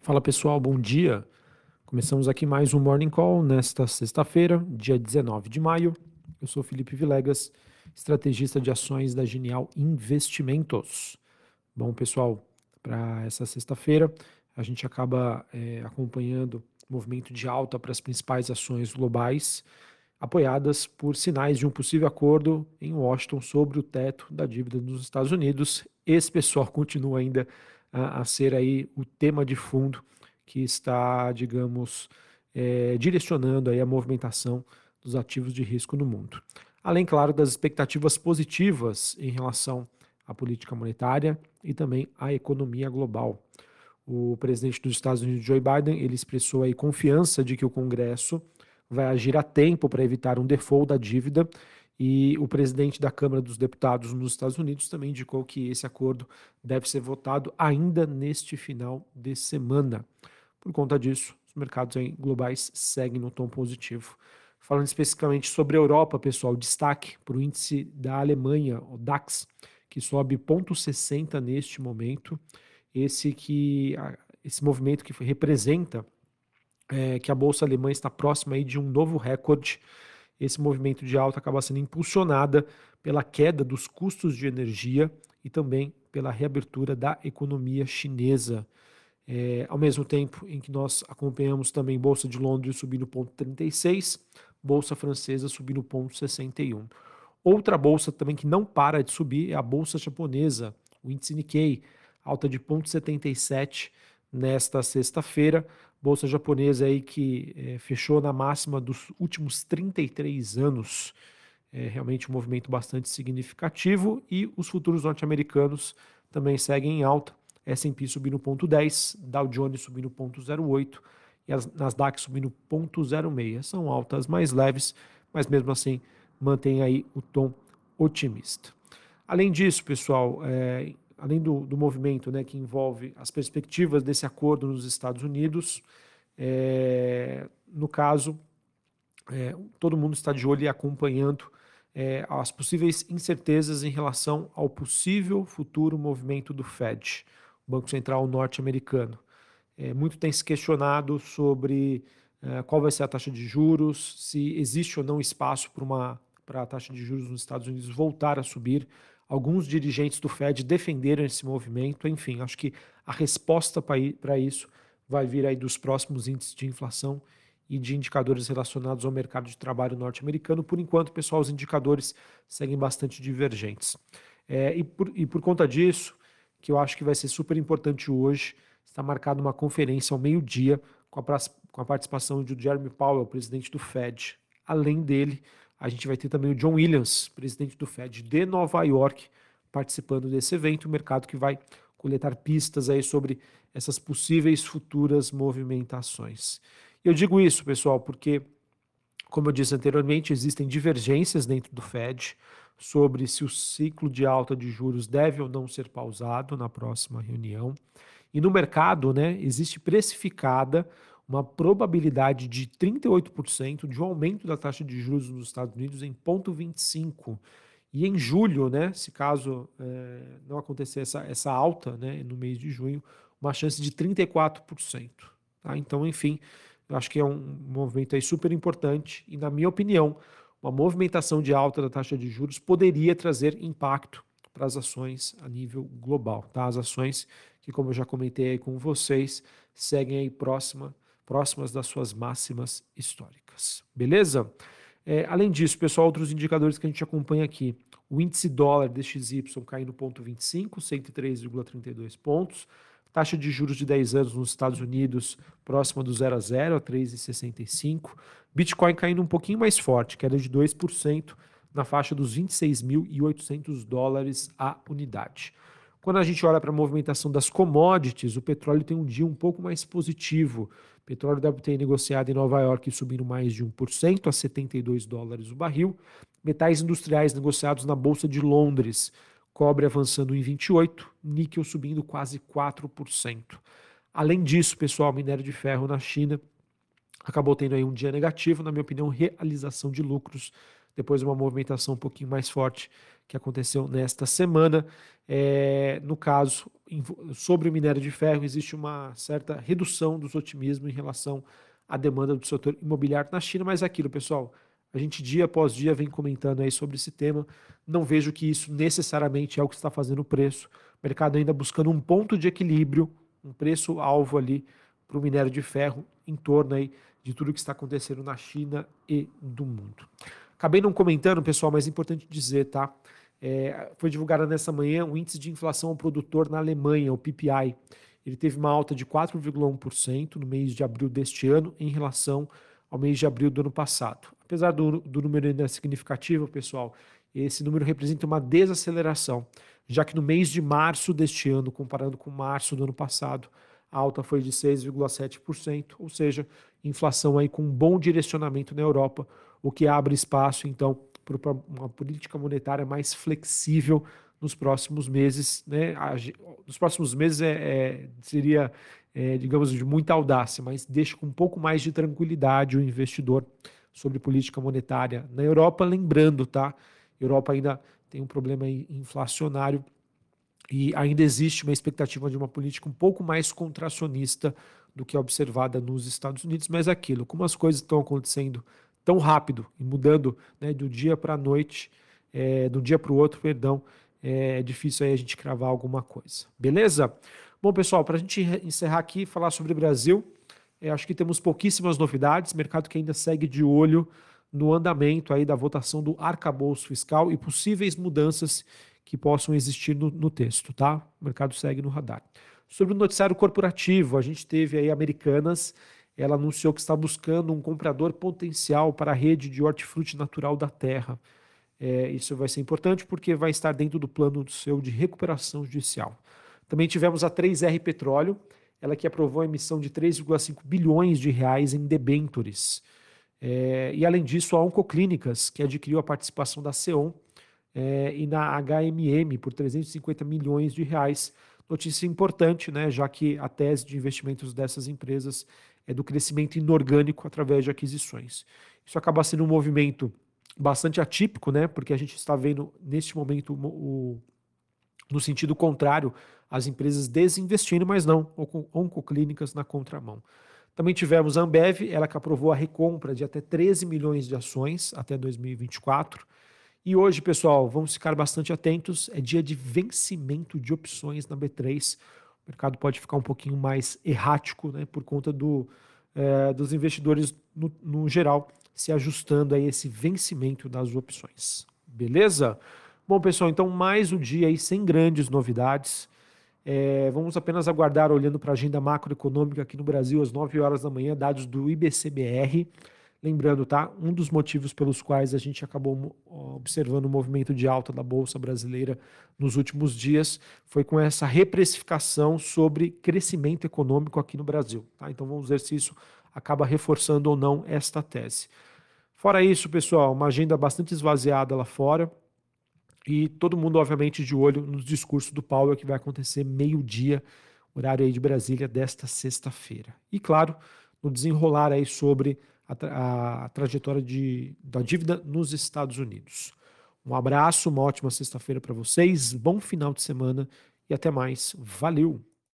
Fala pessoal, bom dia. Começamos aqui mais um Morning Call nesta sexta-feira, dia 19 de maio. Eu sou Felipe Vilegas, estrategista de ações da Genial Investimentos. Bom, pessoal, para essa sexta-feira a gente acaba é, acompanhando movimento de alta para as principais ações globais, apoiadas por sinais de um possível acordo em Washington sobre o teto da dívida dos Estados Unidos. Esse pessoal continua ainda a, a ser aí o tema de fundo que está, digamos, é, direcionando aí a movimentação dos ativos de risco no mundo. Além, claro, das expectativas positivas em relação à política monetária e também à economia global. O presidente dos Estados Unidos, Joe Biden, ele expressou aí confiança de que o Congresso vai agir a tempo para evitar um default da dívida e o presidente da Câmara dos Deputados nos Estados Unidos também indicou que esse acordo deve ser votado ainda neste final de semana. Por conta disso, os mercados globais seguem no tom positivo. Falando especificamente sobre a Europa, pessoal, destaque para o índice da Alemanha, o DAX, que sobe 0,60 neste momento esse que esse movimento que representa é, que a bolsa alemã está próxima aí de um novo recorde. Esse movimento de alta acaba sendo impulsionada pela queda dos custos de energia e também pela reabertura da economia chinesa. É, ao mesmo tempo em que nós acompanhamos também Bolsa de Londres subindo ponto 36, Bolsa Francesa subindo ponto 61. Outra bolsa também que não para de subir é a Bolsa Japonesa, o índice Nikkei, alta de 0,77 nesta sexta-feira. Bolsa japonesa aí que é, fechou na máxima dos últimos 33 anos. É realmente um movimento bastante significativo e os futuros norte-americanos também seguem em alta. S&P subindo 0,10, Dow Jones subindo 0,08 e as Nasdaq subindo 0,06. São altas mais leves, mas mesmo assim mantém aí o tom otimista. Além disso, pessoal, é, além do, do movimento né, que envolve as perspectivas desse acordo nos Estados Unidos, é, no caso, é, todo mundo está de olho e acompanhando é, as possíveis incertezas em relação ao possível futuro movimento do Fed, o Banco Central norte-americano. É, muito tem se questionado sobre é, qual vai ser a taxa de juros, se existe ou não espaço para uma para a taxa de juros nos Estados Unidos voltar a subir. Alguns dirigentes do Fed defenderam esse movimento. Enfim, acho que a resposta para isso vai vir aí dos próximos índices de inflação e de indicadores relacionados ao mercado de trabalho norte-americano. Por enquanto, pessoal, os indicadores seguem bastante divergentes. É, e, por, e por conta disso, que eu acho que vai ser super importante hoje, está marcada uma conferência ao meio-dia com a, com a participação de Jeremy Powell, presidente do Fed. Além dele, a gente vai ter também o John Williams, presidente do Fed de Nova York, participando desse evento, o mercado que vai coletar pistas aí sobre essas possíveis futuras movimentações. Eu digo isso, pessoal, porque, como eu disse anteriormente, existem divergências dentro do Fed sobre se o ciclo de alta de juros deve ou não ser pausado na próxima reunião. E no mercado, né, existe precificada uma probabilidade de 38% de um aumento da taxa de juros nos Estados Unidos em 0,25%. E em julho, né, se caso é, não acontecer essa, essa alta né, no mês de junho, uma chance de 34%. Tá? Então, enfim, eu acho que é um movimento aí super importante e, na minha opinião, uma movimentação de alta da taxa de juros poderia trazer impacto para as ações a nível global. Tá? As ações que, como eu já comentei aí com vocês, seguem aí próxima próximas das suas máximas históricas. Beleza? É, além disso, pessoal, outros indicadores que a gente acompanha aqui. O índice dólar DXY caindo 0,25, 103,32 pontos. Taxa de juros de 10 anos nos Estados Unidos próxima do 0 a 0, a 3,65. Bitcoin caindo um pouquinho mais forte, queda de 2% na faixa dos 26.800 dólares a unidade. Quando a gente olha para a movimentação das commodities, o petróleo tem um dia um pouco mais positivo. O petróleo WTI negociado em Nova York subindo mais de 1% a 72 dólares o barril. Metais industriais negociados na Bolsa de Londres, cobre avançando em 28, níquel subindo quase 4%. Além disso, pessoal, minério de ferro na China acabou tendo aí um dia negativo, na minha opinião, realização de lucros depois de uma movimentação um pouquinho mais forte que aconteceu nesta semana. É, no caso, sobre o minério de ferro, existe uma certa redução dos otimismos em relação à demanda do setor imobiliário na China, mas é aquilo, pessoal, a gente dia após dia vem comentando aí sobre esse tema. Não vejo que isso necessariamente é o que está fazendo o preço. O mercado ainda buscando um ponto de equilíbrio, um preço alvo ali para o minério de ferro em torno aí de tudo que está acontecendo na China e do mundo. Acabei não comentando, pessoal, mas é importante dizer, tá? É, foi divulgado nessa manhã o índice de inflação ao produtor na Alemanha, o PPI. Ele teve uma alta de 4,1% no mês de abril deste ano em relação ao mês de abril do ano passado. Apesar do, do número ainda significativo, pessoal, esse número representa uma desaceleração, já que no mês de março deste ano, comparando com março do ano passado, a alta foi de 6,7%, ou seja, inflação aí com um bom direcionamento na Europa, o que abre espaço então para uma política monetária mais flexível nos próximos meses. Né? Nos próximos meses é, é seria, é, digamos, de muita audácia, mas deixa com um pouco mais de tranquilidade o investidor sobre política monetária na Europa. Lembrando, tá? Europa ainda tem um problema inflacionário e ainda existe uma expectativa de uma política um pouco mais contracionista do que é observada nos Estados Unidos, mas é aquilo, como as coisas estão acontecendo tão rápido e mudando né, do dia para a noite, é, do dia para o outro, perdão, é difícil aí a gente cravar alguma coisa. Beleza? Bom, pessoal, para a gente encerrar aqui falar sobre o Brasil, é, acho que temos pouquíssimas novidades, mercado que ainda segue de olho no andamento aí da votação do arcabouço fiscal e possíveis mudanças que possam existir no, no texto, tá? O mercado segue no radar. Sobre o noticiário corporativo, a gente teve aí Americanas, ela anunciou que está buscando um comprador potencial para a rede de hortifruti natural da terra. É, isso vai ser importante porque vai estar dentro do plano seu de recuperação judicial. Também tivemos a 3R Petróleo, ela que aprovou a emissão de 3,5 bilhões de reais em debêntures. É, e além disso, a Oncoclínicas, que adquiriu a participação da CEON é, e na HMM por 350 milhões de reais. Notícia importante, né, já que a tese de investimentos dessas empresas é do crescimento inorgânico através de aquisições. Isso acaba sendo um movimento bastante atípico, né, porque a gente está vendo neste momento o, no sentido contrário, as empresas desinvestindo, mas não oncoclínicas na contramão. Também tivemos a Ambev, ela que aprovou a recompra de até 13 milhões de ações até 2024. E hoje, pessoal, vamos ficar bastante atentos. É dia de vencimento de opções na B3. O mercado pode ficar um pouquinho mais errático, né, por conta do, é, dos investidores no, no, geral se ajustando a esse vencimento das opções. Beleza? Bom, pessoal, então mais um dia aí sem grandes novidades. É, vamos apenas aguardar olhando para a agenda macroeconômica aqui no Brasil às 9 horas da manhã, dados do IBCBR. Lembrando, tá? Um dos motivos pelos quais a gente acabou observando o movimento de alta da Bolsa Brasileira nos últimos dias foi com essa reprecificação sobre crescimento econômico aqui no Brasil. Tá? Então vamos ver se isso acaba reforçando ou não esta tese. Fora isso, pessoal, uma agenda bastante esvaziada lá fora e todo mundo, obviamente, de olho nos discursos do Powell que vai acontecer meio-dia, horário aí de Brasília, desta sexta-feira. E, claro, no desenrolar aí sobre a, a, a trajetória de, da dívida nos Estados Unidos. Um abraço, uma ótima sexta-feira para vocês, bom final de semana e até mais. Valeu!